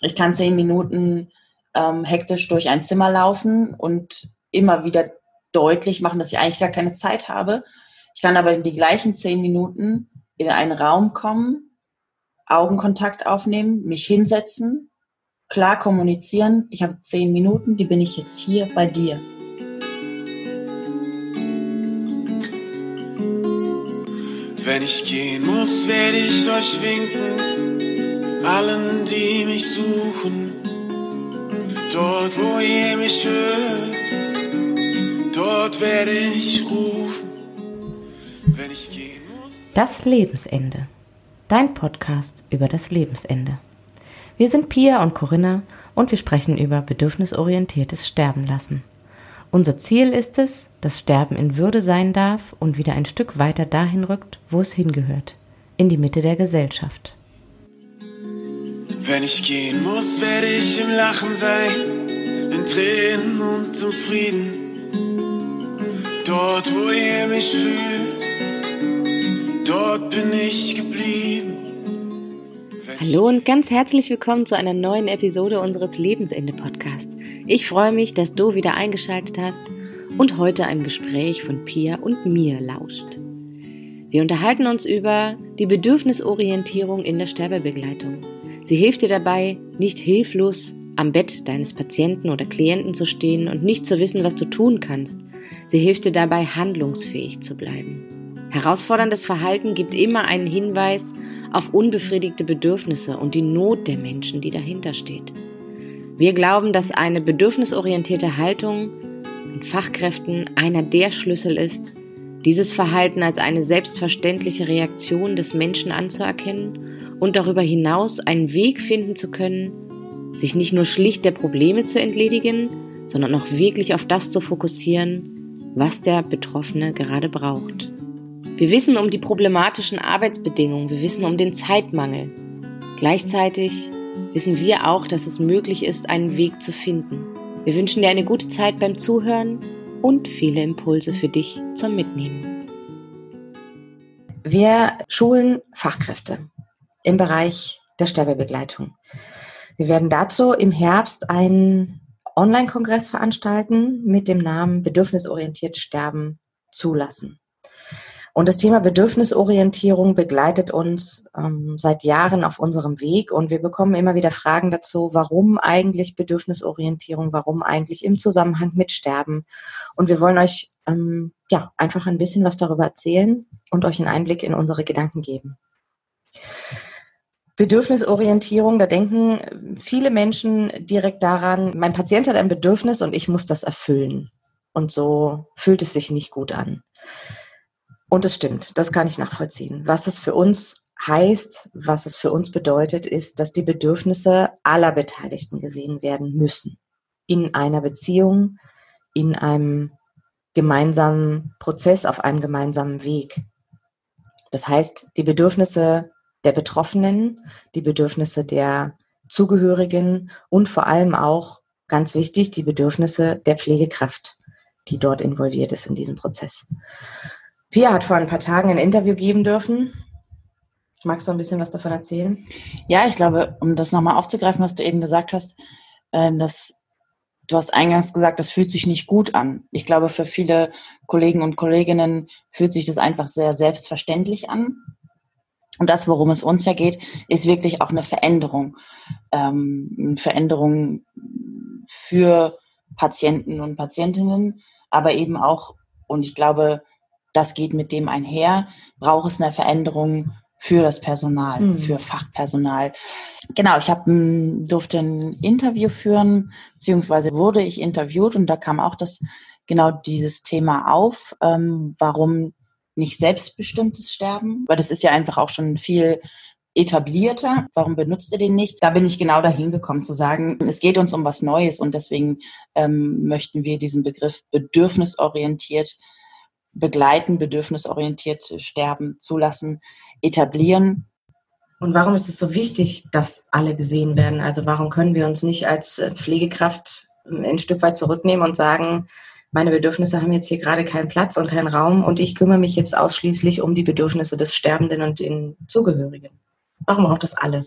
ich kann zehn Minuten ähm, hektisch durch ein Zimmer laufen und immer wieder deutlich machen, dass ich eigentlich gar keine Zeit habe. Ich kann aber in die gleichen zehn Minuten in einen Raum kommen, Augenkontakt aufnehmen, mich hinsetzen, klar kommunizieren. Ich habe zehn Minuten, die bin ich jetzt hier bei dir. Wenn ich gehen muss, werde ich euch winken, allen, die mich suchen. Dort, wo ihr mich hört, dort werde ich rufen. Wenn ich gehen muss. Das Lebensende. Dein Podcast über das Lebensende. Wir sind Pia und Corinna und wir sprechen über bedürfnisorientiertes Sterben lassen. Unser Ziel ist es, dass Sterben in Würde sein darf und wieder ein Stück weiter dahin rückt, wo es hingehört, in die Mitte der Gesellschaft. Wenn ich gehen muss, werde ich im Lachen sein, in Tränen und zum Frieden. Dort, wo ihr mich fühlt, dort bin ich geblieben. Hallo und ganz herzlich willkommen zu einer neuen Episode unseres Lebensende-Podcasts. Ich freue mich, dass du wieder eingeschaltet hast und heute einem Gespräch von Pia und mir lauscht. Wir unterhalten uns über die Bedürfnisorientierung in der Sterbebegleitung. Sie hilft dir dabei, nicht hilflos am Bett deines Patienten oder Klienten zu stehen und nicht zu wissen, was du tun kannst. Sie hilft dir dabei, handlungsfähig zu bleiben. Herausforderndes Verhalten gibt immer einen Hinweis auf unbefriedigte Bedürfnisse und die Not der Menschen, die dahinter steht. Wir glauben, dass eine bedürfnisorientierte Haltung in Fachkräften einer der Schlüssel ist, dieses Verhalten als eine selbstverständliche Reaktion des Menschen anzuerkennen und darüber hinaus einen Weg finden zu können, sich nicht nur schlicht der Probleme zu entledigen, sondern auch wirklich auf das zu fokussieren, was der Betroffene gerade braucht. Wir wissen um die problematischen Arbeitsbedingungen, wir wissen um den Zeitmangel. Gleichzeitig wissen wir auch, dass es möglich ist, einen Weg zu finden. Wir wünschen dir eine gute Zeit beim Zuhören und viele Impulse für dich zum Mitnehmen. Wir schulen Fachkräfte im Bereich der Sterbebegleitung. Wir werden dazu im Herbst einen Online-Kongress veranstalten mit dem Namen Bedürfnisorientiert Sterben zulassen. Und das Thema Bedürfnisorientierung begleitet uns ähm, seit Jahren auf unserem Weg und wir bekommen immer wieder Fragen dazu, warum eigentlich Bedürfnisorientierung, warum eigentlich im Zusammenhang mit Sterben. Und wir wollen euch ähm, ja einfach ein bisschen was darüber erzählen und euch einen Einblick in unsere Gedanken geben. Bedürfnisorientierung, da denken viele Menschen direkt daran, mein Patient hat ein Bedürfnis und ich muss das erfüllen. Und so fühlt es sich nicht gut an. Und es stimmt, das kann ich nachvollziehen. Was es für uns heißt, was es für uns bedeutet, ist, dass die Bedürfnisse aller Beteiligten gesehen werden müssen. In einer Beziehung, in einem gemeinsamen Prozess, auf einem gemeinsamen Weg. Das heißt, die Bedürfnisse der Betroffenen, die Bedürfnisse der Zugehörigen und vor allem auch, ganz wichtig, die Bedürfnisse der Pflegekraft, die dort involviert ist in diesem Prozess. Pia hat vor ein paar Tagen ein Interview geben dürfen. Magst du ein bisschen was davon erzählen? Ja, ich glaube, um das nochmal aufzugreifen, was du eben gesagt hast, äh, dass du hast eingangs gesagt, das fühlt sich nicht gut an. Ich glaube, für viele Kollegen und Kolleginnen fühlt sich das einfach sehr selbstverständlich an. Und das, worum es uns ja geht, ist wirklich auch eine Veränderung. Ähm, eine Veränderung für Patienten und Patientinnen, aber eben auch, und ich glaube, das geht mit dem einher, braucht es eine Veränderung für das Personal, mhm. für Fachpersonal. Genau, ich hab, durfte ein Interview führen, beziehungsweise wurde ich interviewt und da kam auch das genau dieses Thema auf, ähm, warum nicht selbstbestimmtes Sterben, weil das ist ja einfach auch schon viel etablierter. Warum benutzt ihr den nicht? Da bin ich genau dahin gekommen zu sagen, es geht uns um was Neues und deswegen ähm, möchten wir diesen Begriff bedürfnisorientiert begleiten, bedürfnisorientiert sterben zulassen, etablieren. Und warum ist es so wichtig, dass alle gesehen werden? Also warum können wir uns nicht als äh, Pflegekraft ein Stück weit zurücknehmen und sagen, meine Bedürfnisse haben jetzt hier gerade keinen Platz und keinen Raum und ich kümmere mich jetzt ausschließlich um die Bedürfnisse des Sterbenden und den Zugehörigen. Warum braucht das alle?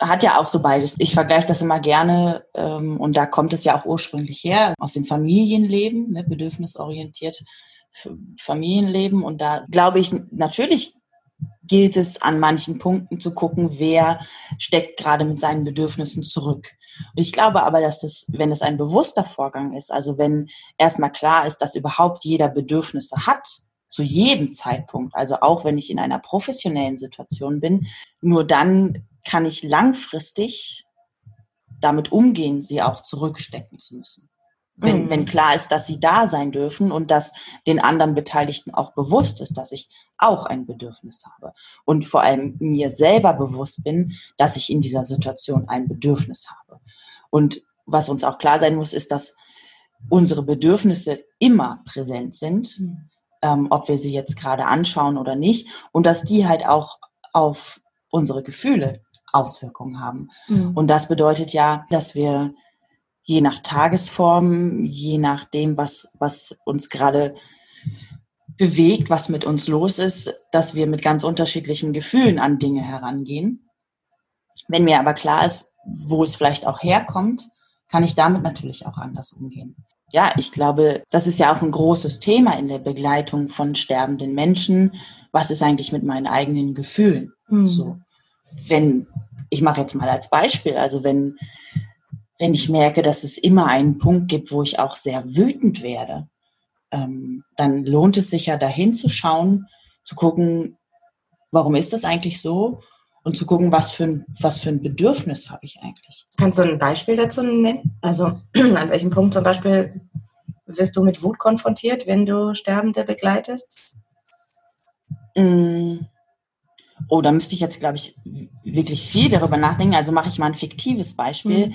hat ja auch so beides. Ich vergleiche das immer gerne ähm, und da kommt es ja auch ursprünglich her aus dem Familienleben, ne, bedürfnisorientiert Familienleben. Und da glaube ich, natürlich gilt es an manchen Punkten zu gucken, wer steckt gerade mit seinen Bedürfnissen zurück. Und ich glaube aber, dass das, wenn es ein bewusster Vorgang ist, also wenn erstmal klar ist, dass überhaupt jeder Bedürfnisse hat, zu jedem Zeitpunkt, also auch wenn ich in einer professionellen Situation bin, nur dann kann ich langfristig damit umgehen, sie auch zurückstecken zu müssen. Wenn, mhm. wenn klar ist, dass sie da sein dürfen und dass den anderen Beteiligten auch bewusst ist, dass ich auch ein Bedürfnis habe. Und vor allem mir selber bewusst bin, dass ich in dieser Situation ein Bedürfnis habe. Und was uns auch klar sein muss, ist, dass unsere Bedürfnisse immer präsent sind, mhm. ähm, ob wir sie jetzt gerade anschauen oder nicht. Und dass die halt auch auf unsere Gefühle Auswirkungen haben. Mhm. Und das bedeutet ja, dass wir je nach Tagesform, je nachdem, was, was uns gerade bewegt, was mit uns los ist, dass wir mit ganz unterschiedlichen Gefühlen an Dinge herangehen. Wenn mir aber klar ist, wo es vielleicht auch herkommt, kann ich damit natürlich auch anders umgehen. Ja, ich glaube, das ist ja auch ein großes Thema in der Begleitung von sterbenden Menschen. Was ist eigentlich mit meinen eigenen Gefühlen? Mhm. So, wenn ich mache jetzt mal als Beispiel, also wenn wenn ich merke, dass es immer einen Punkt gibt, wo ich auch sehr wütend werde, ähm, dann lohnt es sich ja dahin zu schauen, zu gucken, warum ist das eigentlich so und zu gucken, was für ein, was für ein Bedürfnis habe ich eigentlich. Kannst du ein Beispiel dazu nennen? Also an welchem Punkt zum Beispiel wirst du mit Wut konfrontiert, wenn du Sterbende begleitest? Mm. Oh, da müsste ich jetzt, glaube ich, wirklich viel darüber nachdenken. Also mache ich mal ein fiktives Beispiel. Mhm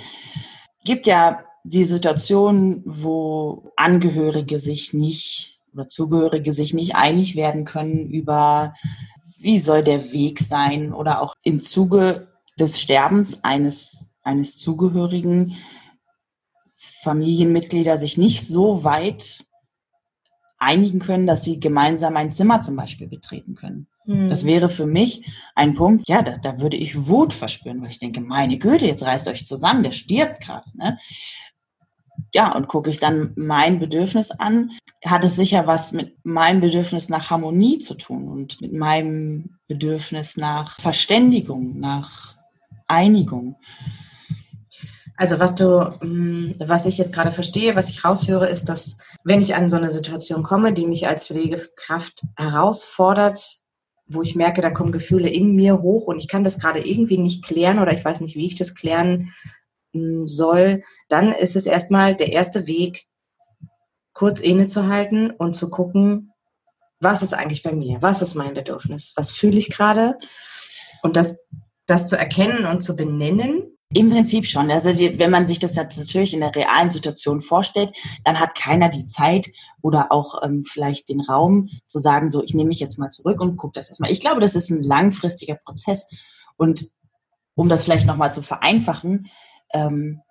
gibt ja die Situation, wo Angehörige sich nicht oder Zugehörige sich nicht einig werden können über, wie soll der Weg sein oder auch im Zuge des Sterbens eines, eines Zugehörigen Familienmitglieder sich nicht so weit einigen können, dass sie gemeinsam ein Zimmer zum Beispiel betreten können. Mhm. Das wäre für mich ein Punkt, ja, da, da würde ich Wut verspüren, weil ich denke, meine Güte, jetzt reißt euch zusammen, der stirbt gerade. Ne? Ja, und gucke ich dann mein Bedürfnis an, hat es sicher was mit meinem Bedürfnis nach Harmonie zu tun und mit meinem Bedürfnis nach Verständigung, nach Einigung. Also was du, mm, was ich jetzt gerade verstehe, was ich raushöre, ist, dass wenn ich an so eine Situation komme, die mich als Pflegekraft herausfordert, wo ich merke, da kommen Gefühle in mir hoch und ich kann das gerade irgendwie nicht klären oder ich weiß nicht, wie ich das klären mm, soll, dann ist es erstmal der erste Weg, kurz innezuhalten und zu gucken, was ist eigentlich bei mir? Was ist mein Bedürfnis? Was fühle ich gerade? Und das, das zu erkennen und zu benennen im Prinzip schon. Also wenn man sich das jetzt natürlich in der realen Situation vorstellt, dann hat keiner die Zeit oder auch ähm, vielleicht den Raum zu sagen, so, ich nehme mich jetzt mal zurück und gucke das erstmal. Ich glaube, das ist ein langfristiger Prozess. Und um das vielleicht nochmal zu vereinfachen, ähm,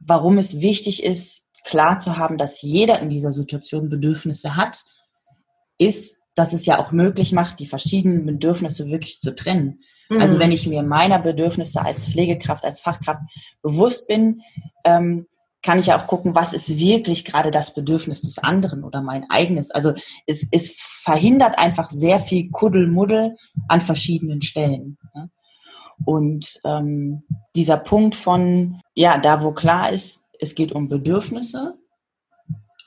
warum es wichtig ist, klar zu haben, dass jeder in dieser Situation Bedürfnisse hat, ist, dass es ja auch möglich macht, die verschiedenen Bedürfnisse wirklich zu trennen. Also mhm. Also wenn ich mir meiner Bedürfnisse als Pflegekraft, als Fachkraft bewusst bin, ähm, kann ich ja auch gucken, was ist wirklich gerade das Bedürfnis des anderen oder mein eigenes. Also es, es verhindert einfach sehr viel Kuddelmuddel an verschiedenen Stellen. Ne? Und ähm, dieser Punkt von, ja, da wo klar ist, es geht um Bedürfnisse,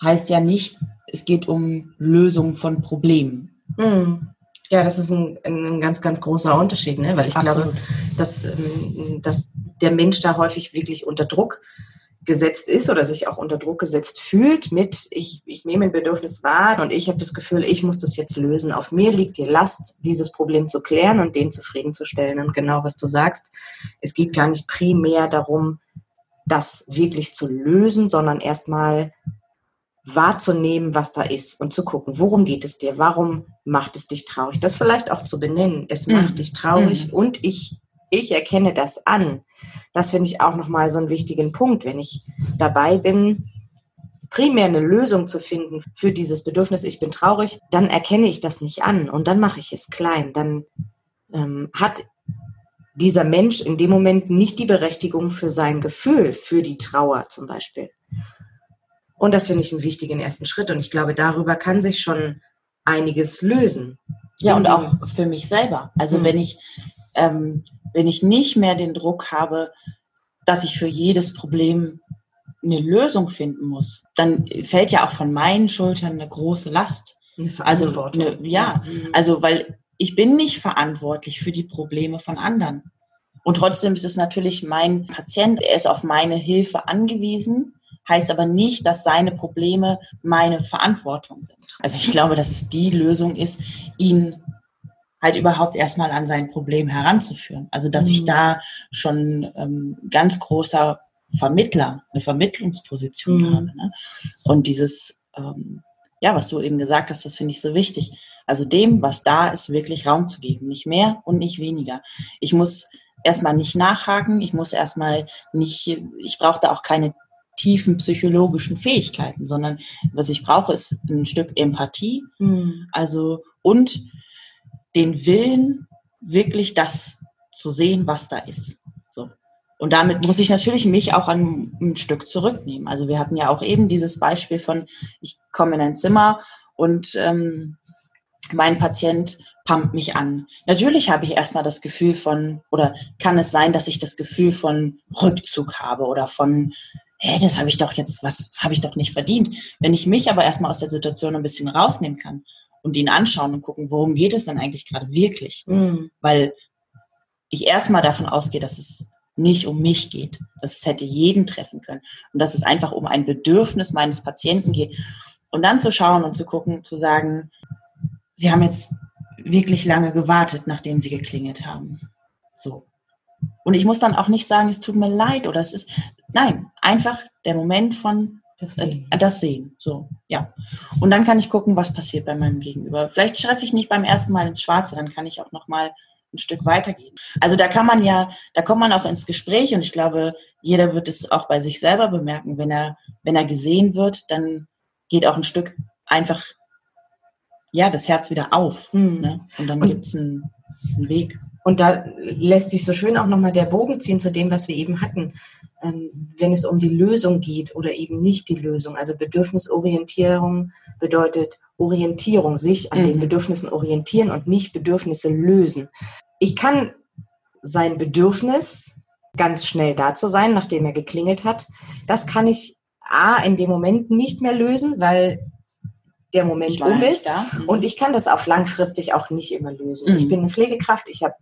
heißt ja nicht, es geht um Lösung von Problemen. Mhm. Ja, das ist ein, ein ganz, ganz großer Unterschied, ne? weil ich Absolut. glaube, dass, ähm, dass der Mensch da häufig wirklich unter Druck gesetzt ist oder sich auch unter Druck gesetzt fühlt mit, ich, ich nehme ein Bedürfnis wahr und ich habe das Gefühl, ich muss das jetzt lösen. Auf mir liegt die Last, dieses Problem zu klären und den zufriedenzustellen. Und genau was du sagst, es geht gar nicht primär darum, das wirklich zu lösen, sondern erstmal wahrzunehmen, was da ist und zu gucken, worum geht es dir, warum macht es dich traurig, das vielleicht auch zu benennen, es mhm. macht dich traurig mhm. und ich, ich erkenne das an. Das finde ich auch nochmal so einen wichtigen Punkt, wenn ich dabei bin, primär eine Lösung zu finden für dieses Bedürfnis, ich bin traurig, dann erkenne ich das nicht an und dann mache ich es klein, dann ähm, hat dieser Mensch in dem Moment nicht die Berechtigung für sein Gefühl, für die Trauer zum Beispiel. Und das finde ich einen wichtigen ersten Schritt. Und ich glaube, darüber kann sich schon einiges lösen. Ja, und auch für mich selber. Also mhm. wenn ich, ähm, wenn ich nicht mehr den Druck habe, dass ich für jedes Problem eine Lösung finden muss, dann fällt ja auch von meinen Schultern eine große Last. Eine also eine, ja, mhm. also weil ich bin nicht verantwortlich für die Probleme von anderen. Und trotzdem ist es natürlich mein Patient, er ist auf meine Hilfe angewiesen, heißt aber nicht, dass seine Probleme meine Verantwortung sind. Also ich glaube, dass es die Lösung ist, ihn halt überhaupt erstmal an sein Problem heranzuführen. Also dass mhm. ich da schon ähm, ganz großer Vermittler, eine Vermittlungsposition mhm. habe. Ne? Und dieses, ähm, ja, was du eben gesagt hast, das finde ich so wichtig. Also dem, was da ist, wirklich Raum zu geben. Nicht mehr und nicht weniger. Ich muss erstmal nicht nachhaken, ich muss erstmal nicht, ich brauche da auch keine tiefen psychologischen Fähigkeiten, sondern was ich brauche, ist ein Stück Empathie. Mhm. Also und den Willen, wirklich das zu sehen, was da ist. So. Und damit muss ich natürlich mich auch an ein Stück zurücknehmen. Also wir hatten ja auch eben dieses Beispiel von, ich komme in ein Zimmer und ähm, mein Patient pumpt mich an. Natürlich habe ich erstmal das Gefühl von, oder kann es sein, dass ich das Gefühl von Rückzug habe oder von, hä, das habe ich doch jetzt, was habe ich doch nicht verdient. Wenn ich mich aber erstmal aus der Situation ein bisschen rausnehmen kann und ihn anschauen und gucken, worum geht es denn eigentlich gerade wirklich? Mhm. Weil ich erstmal davon ausgehe, dass es nicht um mich geht, dass es hätte jeden treffen können und dass es einfach um ein Bedürfnis meines Patienten geht. Und dann zu schauen und zu gucken, zu sagen, Sie haben jetzt wirklich lange gewartet, nachdem Sie geklingelt haben. So. Und ich muss dann auch nicht sagen, es tut mir leid oder es ist, nein, einfach der Moment von das Sehen. Äh, das Sehen. So, ja. Und dann kann ich gucken, was passiert bei meinem Gegenüber. Vielleicht schreibe ich nicht beim ersten Mal ins Schwarze, dann kann ich auch noch mal ein Stück weitergehen. Also da kann man ja, da kommt man auch ins Gespräch und ich glaube, jeder wird es auch bei sich selber bemerken, wenn er, wenn er gesehen wird, dann geht auch ein Stück einfach ja das Herz wieder auf. Mhm. Ne? Und dann gibt es einen, einen Weg. Und da lässt sich so schön auch nochmal der Bogen ziehen zu dem, was wir eben hatten ähm, wenn es um die Lösung geht oder eben nicht die Lösung. Also Bedürfnisorientierung bedeutet Orientierung, sich an mhm. den Bedürfnissen orientieren und nicht Bedürfnisse lösen. Ich kann sein Bedürfnis, ganz schnell da zu sein, nachdem er geklingelt hat, das kann ich A, in dem Moment nicht mehr lösen, weil der Moment um ist. Mhm. Und ich kann das auf langfristig auch nicht immer lösen. Mhm. Ich bin eine Pflegekraft, ich habe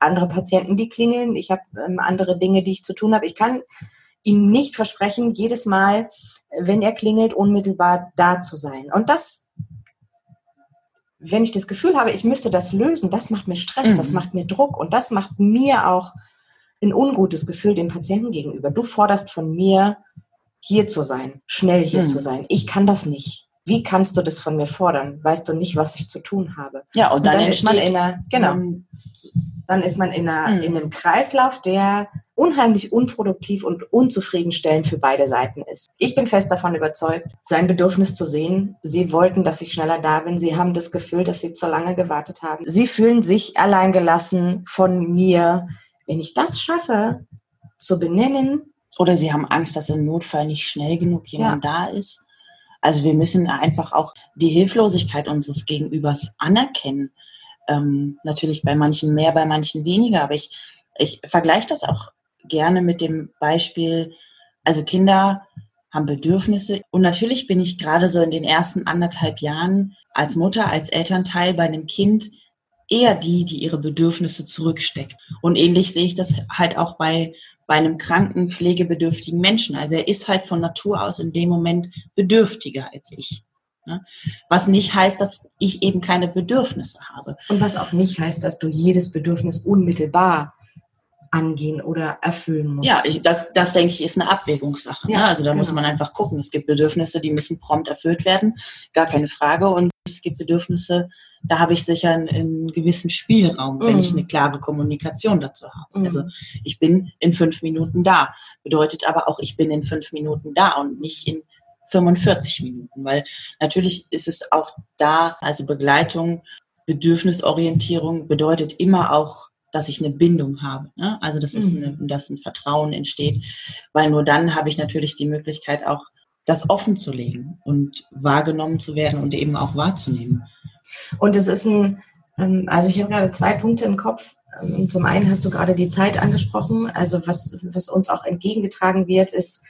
andere Patienten, die klingeln, ich habe ähm, andere Dinge, die ich zu tun habe. Ich kann ihm nicht versprechen, jedes Mal, wenn er klingelt, unmittelbar da zu sein. Und das, wenn ich das Gefühl habe, ich müsste das lösen, das macht mir Stress, mhm. das macht mir Druck und das macht mir auch ein ungutes Gefühl dem Patienten gegenüber. Du forderst von mir, hier zu sein, schnell hier mhm. zu sein. Ich kann das nicht. Wie kannst du das von mir fordern? Weißt du nicht, was ich zu tun habe? Ja, und, und dann, dann ist man in einer, genau dann ist man in, einer, mhm. in einem Kreislauf, der unheimlich unproduktiv und unzufriedenstellend für beide Seiten ist. Ich bin fest davon überzeugt, sein Bedürfnis zu sehen. Sie wollten, dass ich schneller da bin. Sie haben das Gefühl, dass sie zu lange gewartet haben. Sie fühlen sich alleingelassen von mir. Wenn ich das schaffe, zu benennen. Oder sie haben Angst, dass im Notfall nicht schnell genug jemand ja. da ist. Also wir müssen einfach auch die Hilflosigkeit unseres Gegenübers anerkennen. Ähm, natürlich bei manchen mehr, bei manchen weniger, aber ich, ich vergleiche das auch gerne mit dem Beispiel, also Kinder haben Bedürfnisse und natürlich bin ich gerade so in den ersten anderthalb Jahren als Mutter, als Elternteil bei einem Kind eher die, die ihre Bedürfnisse zurücksteckt. Und ähnlich sehe ich das halt auch bei, bei einem kranken, pflegebedürftigen Menschen. Also er ist halt von Natur aus in dem Moment bedürftiger als ich. Ne? Was nicht heißt, dass ich eben keine Bedürfnisse habe. Und was auch nicht heißt, dass du jedes Bedürfnis unmittelbar angehen oder erfüllen musst. Ja, ich, das, das denke ich ist eine Abwägungssache. Ne? Ja, ne? Also da genau. muss man einfach gucken. Es gibt Bedürfnisse, die müssen prompt erfüllt werden, gar keine Frage. Und es gibt Bedürfnisse, da habe ich sicher einen, einen gewissen Spielraum, wenn mm. ich mhm. eine klare Kommunikation dazu habe. Mm. Also ich bin in fünf Minuten da. Bedeutet aber auch, ich bin in fünf Minuten da und nicht in 45 Minuten, weil natürlich ist es auch da, also Begleitung, Bedürfnisorientierung bedeutet immer auch dass ich eine Bindung habe. Ne? Also dass, es eine, dass ein Vertrauen entsteht, weil nur dann habe ich natürlich die Möglichkeit auch das offen zu legen und wahrgenommen zu werden und eben auch wahrzunehmen. Und es ist ein, ähm, also ich habe gerade zwei Punkte im Kopf. Ähm, zum einen hast du gerade die Zeit angesprochen. Also was, was uns auch entgegengetragen wird, ist,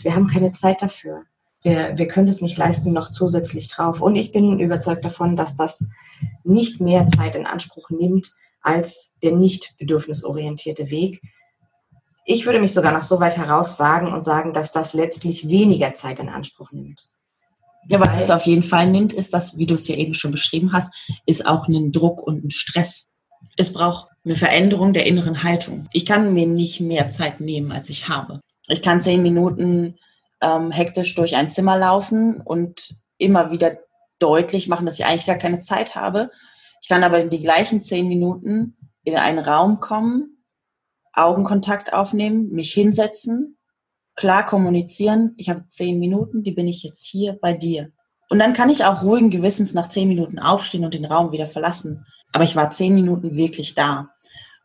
wir haben keine Zeit dafür. Wir, wir können es nicht leisten, noch zusätzlich drauf. Und ich bin überzeugt davon, dass das nicht mehr Zeit in Anspruch nimmt als der nicht bedürfnisorientierte Weg. Ich würde mich sogar noch so weit herauswagen und sagen, dass das letztlich weniger Zeit in Anspruch nimmt. Ja, was es auf jeden Fall nimmt, ist das, wie du es ja eben schon beschrieben hast, ist auch ein Druck und ein Stress. Es braucht eine Veränderung der inneren Haltung. Ich kann mir nicht mehr Zeit nehmen, als ich habe. Ich kann zehn Minuten ähm, hektisch durch ein Zimmer laufen und immer wieder deutlich machen, dass ich eigentlich gar keine Zeit habe. Ich kann aber in die gleichen zehn Minuten in einen Raum kommen, Augenkontakt aufnehmen, mich hinsetzen, klar kommunizieren. Ich habe zehn Minuten, die bin ich jetzt hier bei dir. Und dann kann ich auch ruhigen Gewissens nach zehn Minuten aufstehen und den Raum wieder verlassen. Aber ich war zehn Minuten wirklich da.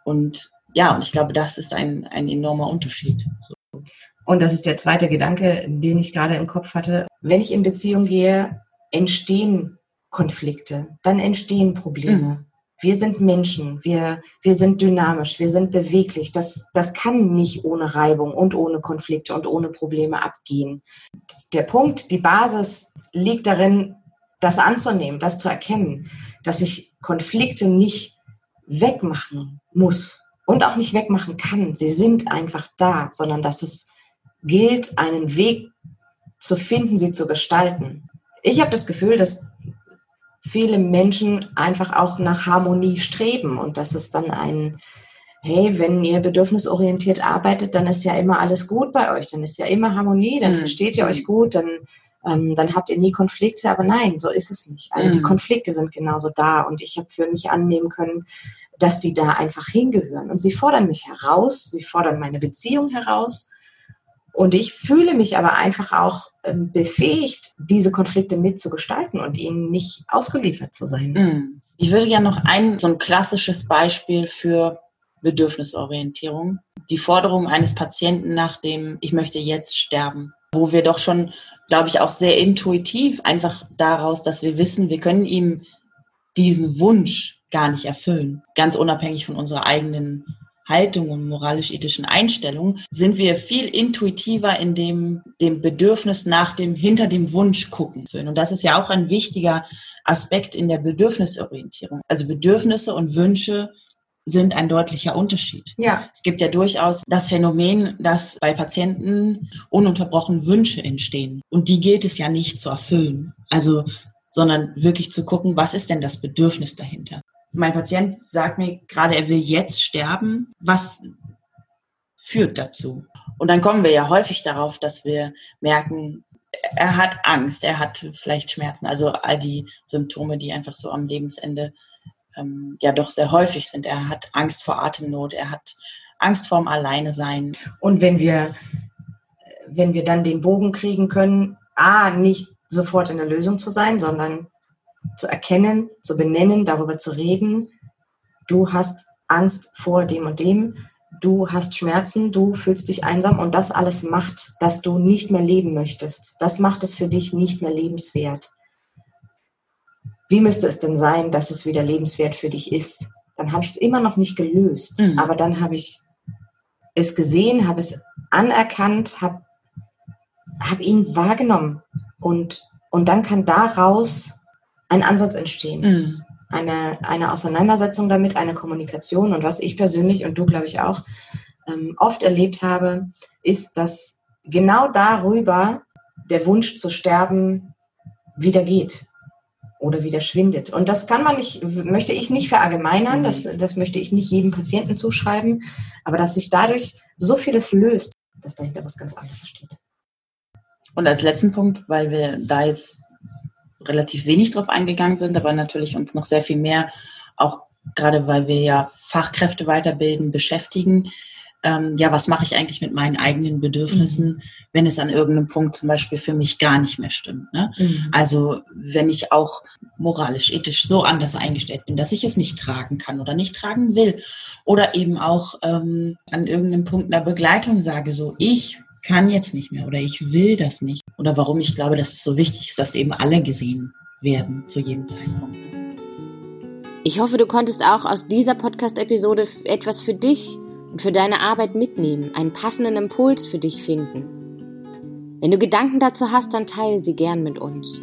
Und ja, und ich glaube, das ist ein, ein enormer Unterschied. So. Und das ist der zweite Gedanke, den ich gerade im Kopf hatte. Wenn ich in Beziehung gehe, entstehen Konflikte, dann entstehen Probleme. Mhm. Wir sind Menschen, wir, wir sind dynamisch, wir sind beweglich. Das, das kann nicht ohne Reibung und ohne Konflikte und ohne Probleme abgehen. Der Punkt, die Basis liegt darin, das anzunehmen, das zu erkennen, dass ich Konflikte nicht wegmachen muss und auch nicht wegmachen kann. Sie sind einfach da, sondern dass es gilt, einen Weg zu finden, sie zu gestalten. Ich habe das Gefühl, dass viele Menschen einfach auch nach Harmonie streben und das ist dann ein, hey, wenn ihr bedürfnisorientiert arbeitet, dann ist ja immer alles gut bei euch, dann ist ja immer Harmonie, dann mhm. versteht ihr euch gut, dann, ähm, dann habt ihr nie Konflikte, aber nein, so ist es nicht. Also mhm. die Konflikte sind genauso da und ich habe für mich annehmen können, dass die da einfach hingehören und sie fordern mich heraus, sie fordern meine Beziehung heraus und ich fühle mich aber einfach auch ähm, befähigt, diese Konflikte mitzugestalten und ihnen nicht ausgeliefert zu sein. Hm. Ich würde ja noch ein so ein klassisches Beispiel für Bedürfnisorientierung, die Forderung eines Patienten nach dem Ich möchte jetzt sterben, wo wir doch schon, glaube ich, auch sehr intuitiv einfach daraus, dass wir wissen, wir können ihm diesen Wunsch gar nicht erfüllen, ganz unabhängig von unserer eigenen Haltung und moralisch-ethischen Einstellungen sind wir viel intuitiver in dem, dem Bedürfnis nach dem, hinter dem Wunsch gucken. Und das ist ja auch ein wichtiger Aspekt in der Bedürfnisorientierung. Also Bedürfnisse und Wünsche sind ein deutlicher Unterschied. Ja. Es gibt ja durchaus das Phänomen, dass bei Patienten ununterbrochen Wünsche entstehen. Und die gilt es ja nicht zu erfüllen. Also, sondern wirklich zu gucken, was ist denn das Bedürfnis dahinter? Mein Patient sagt mir gerade, er will jetzt sterben. Was führt dazu? Und dann kommen wir ja häufig darauf, dass wir merken, er hat Angst, er hat vielleicht Schmerzen, also all die Symptome, die einfach so am Lebensende ähm, ja doch sehr häufig sind. Er hat Angst vor Atemnot, er hat Angst vorm Alleine sein. Und wenn wir, wenn wir dann den Bogen kriegen können, A, nicht sofort in der Lösung zu sein, sondern zu erkennen, zu benennen, darüber zu reden. Du hast Angst vor dem und dem, du hast Schmerzen, du fühlst dich einsam und das alles macht, dass du nicht mehr leben möchtest. Das macht es für dich nicht mehr lebenswert. Wie müsste es denn sein, dass es wieder lebenswert für dich ist? Dann habe ich es immer noch nicht gelöst, mhm. aber dann habe ich es gesehen, habe es anerkannt, habe hab ihn wahrgenommen und, und dann kann daraus ein Ansatz entstehen. Mhm. Eine, eine Auseinandersetzung damit, eine Kommunikation. Und was ich persönlich und du, glaube ich, auch ähm, oft erlebt habe, ist, dass genau darüber der Wunsch zu sterben wieder geht oder wieder schwindet. Und das kann man nicht, möchte ich nicht verallgemeinern, das, das möchte ich nicht jedem Patienten zuschreiben, aber dass sich dadurch so vieles löst, dass dahinter was ganz anderes steht. Und als letzten Punkt, weil wir da jetzt relativ wenig drauf eingegangen sind, aber natürlich uns noch sehr viel mehr, auch gerade weil wir ja Fachkräfte weiterbilden, beschäftigen, ähm, ja, was mache ich eigentlich mit meinen eigenen Bedürfnissen, mhm. wenn es an irgendeinem Punkt zum Beispiel für mich gar nicht mehr stimmt. Ne? Mhm. Also wenn ich auch moralisch, ethisch so anders eingestellt bin, dass ich es nicht tragen kann oder nicht tragen will. Oder eben auch ähm, an irgendeinem Punkt einer Begleitung sage, so ich kann jetzt nicht mehr oder ich will das nicht. Oder warum ich glaube, dass es so wichtig ist, dass eben alle gesehen werden zu jedem Zeitpunkt. Ich hoffe, du konntest auch aus dieser Podcast-Episode etwas für dich und für deine Arbeit mitnehmen, einen passenden Impuls für dich finden. Wenn du Gedanken dazu hast, dann teile sie gern mit uns.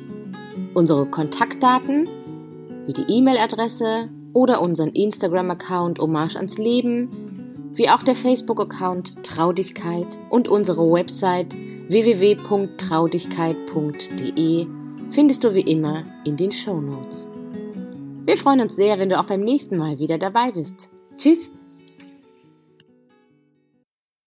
Unsere Kontaktdaten, wie die E-Mail-Adresse oder unseren Instagram-Account Hommage ans Leben, wie auch der Facebook-Account Traudigkeit und unsere Website www.traudigkeit.de findest du wie immer in den Show Notes. Wir freuen uns sehr, wenn du auch beim nächsten Mal wieder dabei bist. Tschüss!